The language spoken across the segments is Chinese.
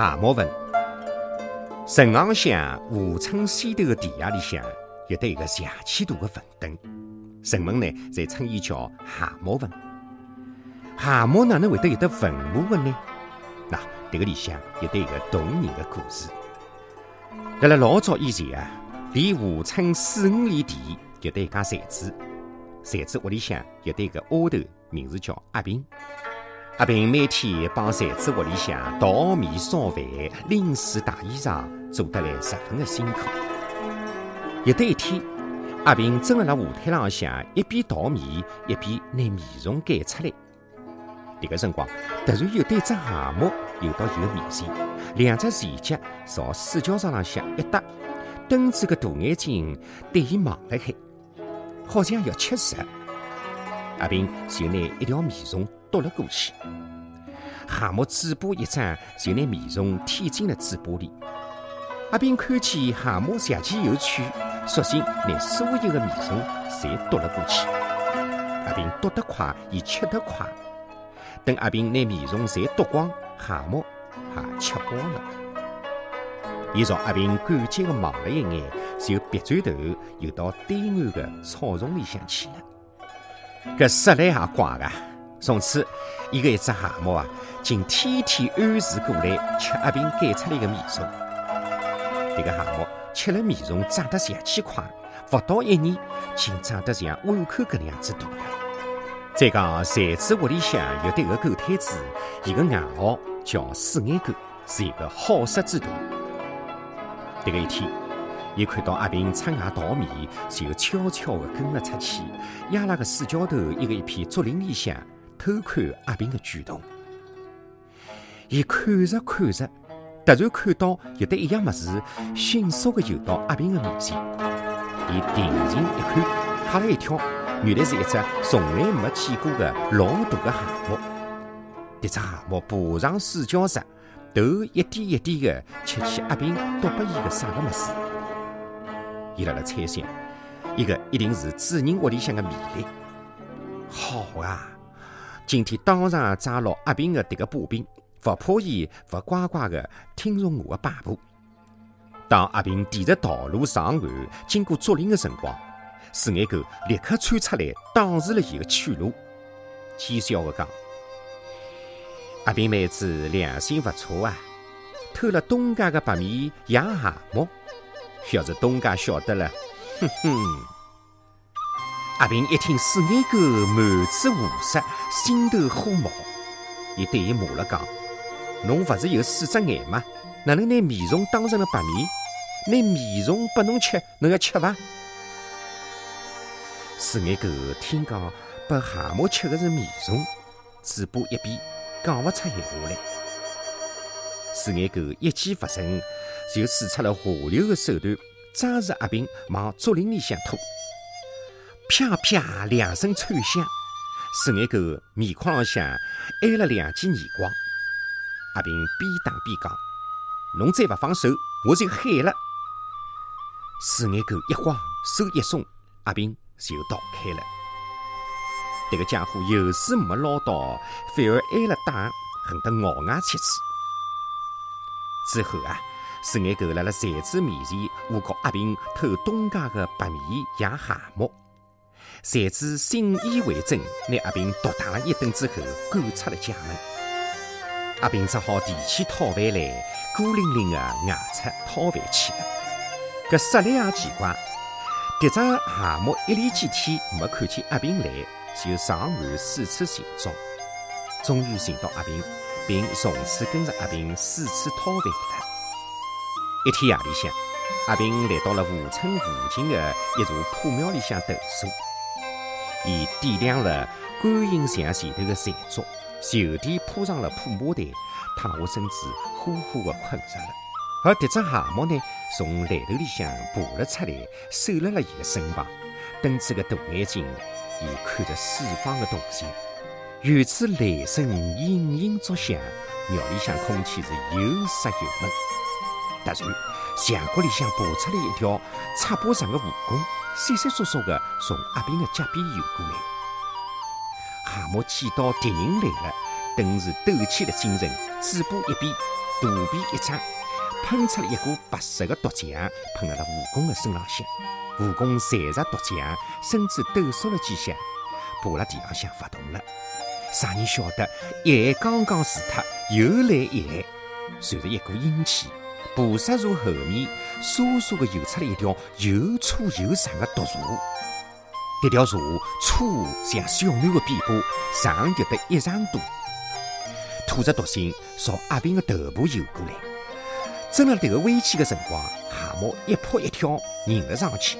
蛤蟆文。城昂乡吴村西头的地下里向有得一个邪气大的坟墩，人们呢侪称伊叫蛤蟆坟。蛤蟆哪能会得有得坟墓的呢？那迭个里向有得一个动人的故事。辣辣老早以前啊，离吴村四五里地有得一家财主，财主屋里向有得一个丫头，名字叫阿平。阿平每天帮财主屋里向淘米、烧饭、拎水、洗衣裳，做得来十分的辛苦。有得一天，阿平正辣辣河滩浪向一边淘米，一边拿米虫赶出来。迭个辰光，突然有对只蛤蟆游到伊个面前，两只前脚朝水胶床浪向一搭，瞪着个大眼睛对伊望了海，好像要吃食。阿平就拿一条米虫。夺了过去，蛤蟆嘴巴一张，就拿米虫舔进了嘴巴里。阿炳看见蛤蟆邪气有趣，索性拿所有的米虫侪夺了过去。阿炳夺得快，伊吃得快。等阿炳拿米虫侪夺光，蛤蟆也吃饱了。伊朝阿炳感激地望了一眼，就别转头又到对岸的草丛里向去了。搿说来也怪个。从此，伊个一只蛤蟆啊，竟天天按时过来吃阿平赶出来个米虫。迭个蛤蟆吃了米虫，长得邪气快，不到一年，竟长得像碗口搿能样子大了。再讲，财主屋里向有对个狗摊子，伊个外号叫四眼狗，是一个好色之徒。迭个一天，伊看到阿平出外淘米，就悄悄地跟了出去，压辣个水桥头一个一片竹林里向。偷看阿平的举动，伊看着看着，突然看到有得一样物事，迅速的游到阿平的面前。伊定睛一看，吓了一跳，原来是一只从来没见过的老大的蛤蟆。这只蛤蟆爬上水胶石，头一点一点的吃起阿平丢给伊的啥个物事。伊辣辣猜想，一个一定是主人屋里向的米粒。好啊！今天当场抓牢阿平的迭个把柄，不怕伊不乖乖的听从我的摆布。当阿平提着道路上岸，经过竹林的辰光，四眼狗立刻窜出来挡住了伊的去路，讥笑的讲：“阿平妹子良心不错啊，偷了东家的白米养蛤蟆。要是东家晓得了，哼哼。”阿平一听四眼狗满嘴胡说，心头火冒。伊对伊骂了讲：“侬勿是有四只眼吗？哪能拿米虫当成了白米？拿米虫拨侬吃，侬要吃伐？”四眼狗听讲拨蛤蟆吃的是米虫，嘴巴一闭，讲勿出闲话来。四眼狗一计不成，就使出了下流的手段，抓住阿平往竹林里向拖。啪啪两声脆响，四眼狗面孔浪向挨了两记耳光。阿平边打边讲：“侬再不放手，我就喊了。”四眼狗一慌，手一松，阿平就逃开了。这个家伙有事没捞到，反而挨了打，恨得咬牙切齿。之后啊，四眼狗辣辣财主面前诬告阿平偷东家的白米养蛤蟆。财主信以为真，拿阿平毒打了一顿之后，赶出了家门。阿平只好提起讨饭来，孤零零的外出讨饭去了。搿说来也奇怪，迭只蛤蟆一连几天没看见阿平来，就上岸四处寻找，终于寻到阿平，并从此跟着阿平四处讨饭了。一天夜里向，阿平来到了吴村附近的一座破庙里向投宿。伊点亮了观音像前头的残烛，就地铺上了破麻袋，躺下身子，呼呼地困着了。而迭只蛤蟆呢，从烂头里向爬了出来，守辣了伊的身旁，瞪着个大眼睛，伊看着四方的动静。远处雷声隐隐作响，庙里向空气是又湿又闷。突然，墙角里向爬出来一条插巴长的蜈蚣。窸窸窣窣的从阿平的脚边游过来，蛤蟆见到敌人来了，顿时抖起了精神，嘴巴一闭，肚皮一张，喷出了一股白色的毒浆，喷在了蜈蚣的身浪向。蜈蚣随着毒浆，身子抖擞了几下，爬辣地浪向不动了。啥人晓得，一害刚刚除脱，又来一害，随着一股阴气，菩萨树后面唰唰的游出了一条又粗又长的毒蛇。这条蛇粗像小牛的尾巴，长有得一丈多，吐着毒信朝阿平的头部游过来。正辣这个危险的辰光，蛤蟆一扑一跳，迎了上去。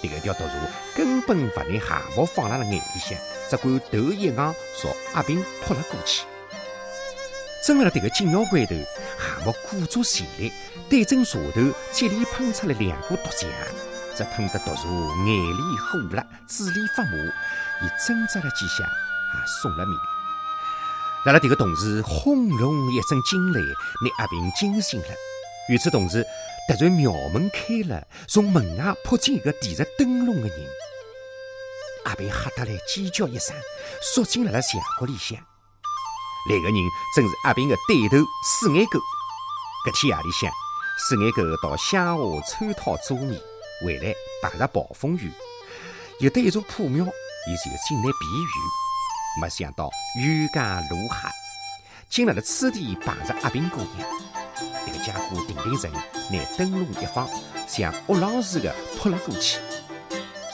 这个条毒蛇根本不拿蛤蟆放辣了眼里向，只管头一昂朝阿平扑了过去。正辣这个紧要关头，蛤蟆鼓足全力，对准蛇头，接连喷出了两股毒浆。这喷得毒蛇眼里火辣，嘴里发麻，伊挣扎了几下，也送了命。辣辣迭个同时，轰隆一声惊雷，拿阿平惊醒了。与此同时，突然庙门开了，从门外扑进一个提着灯笼的人。阿平吓得来尖叫一声，缩进了了墙角里向。来个人正是阿平的对头四眼狗。搿天夜里向，四眼狗到乡下参讨做米。回来碰着暴风雨，有得一座破庙，伊就进来避雨。没想到雨夹路黑，进了了此地碰着阿平姑娘。这个家伙定定神，拿灯笼一放，像饿狼似的扑了过去。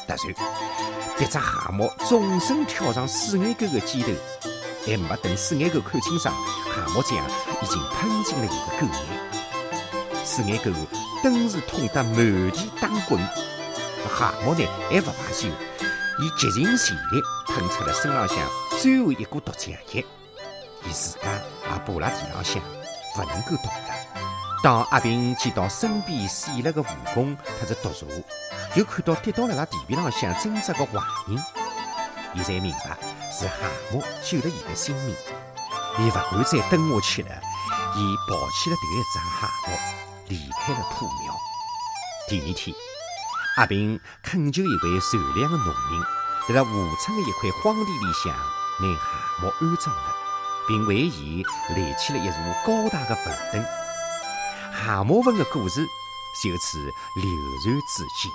突然，一只蛤蟆纵身跳上四眼狗的肩头，还没等四眼狗看清爽，蛤蟆匠已经喷进了伊的狗眼。四眼狗。顿时痛得满地打滚，蛤蟆呢还不罢休，以极尽全力喷出了身浪向最后一股毒浆液，伊自家也趴辣地浪向不能够动了。当阿平见到身边死了个蜈蚣特只毒蛇，又看到跌倒辣辣地皮浪向挣扎个坏人，伊才明白是蛤蟆救了伊的性命。伊不敢再等下去了，伊抱起了这一只蛤蟆。离开了破庙。第二天，阿平恳求一位善良的农民，在了湖村的一块荒地里向，拿蛤蟆安葬了，并为伊垒起了一座高大的坟墩。蛤蟆坟的故事就此流传至今。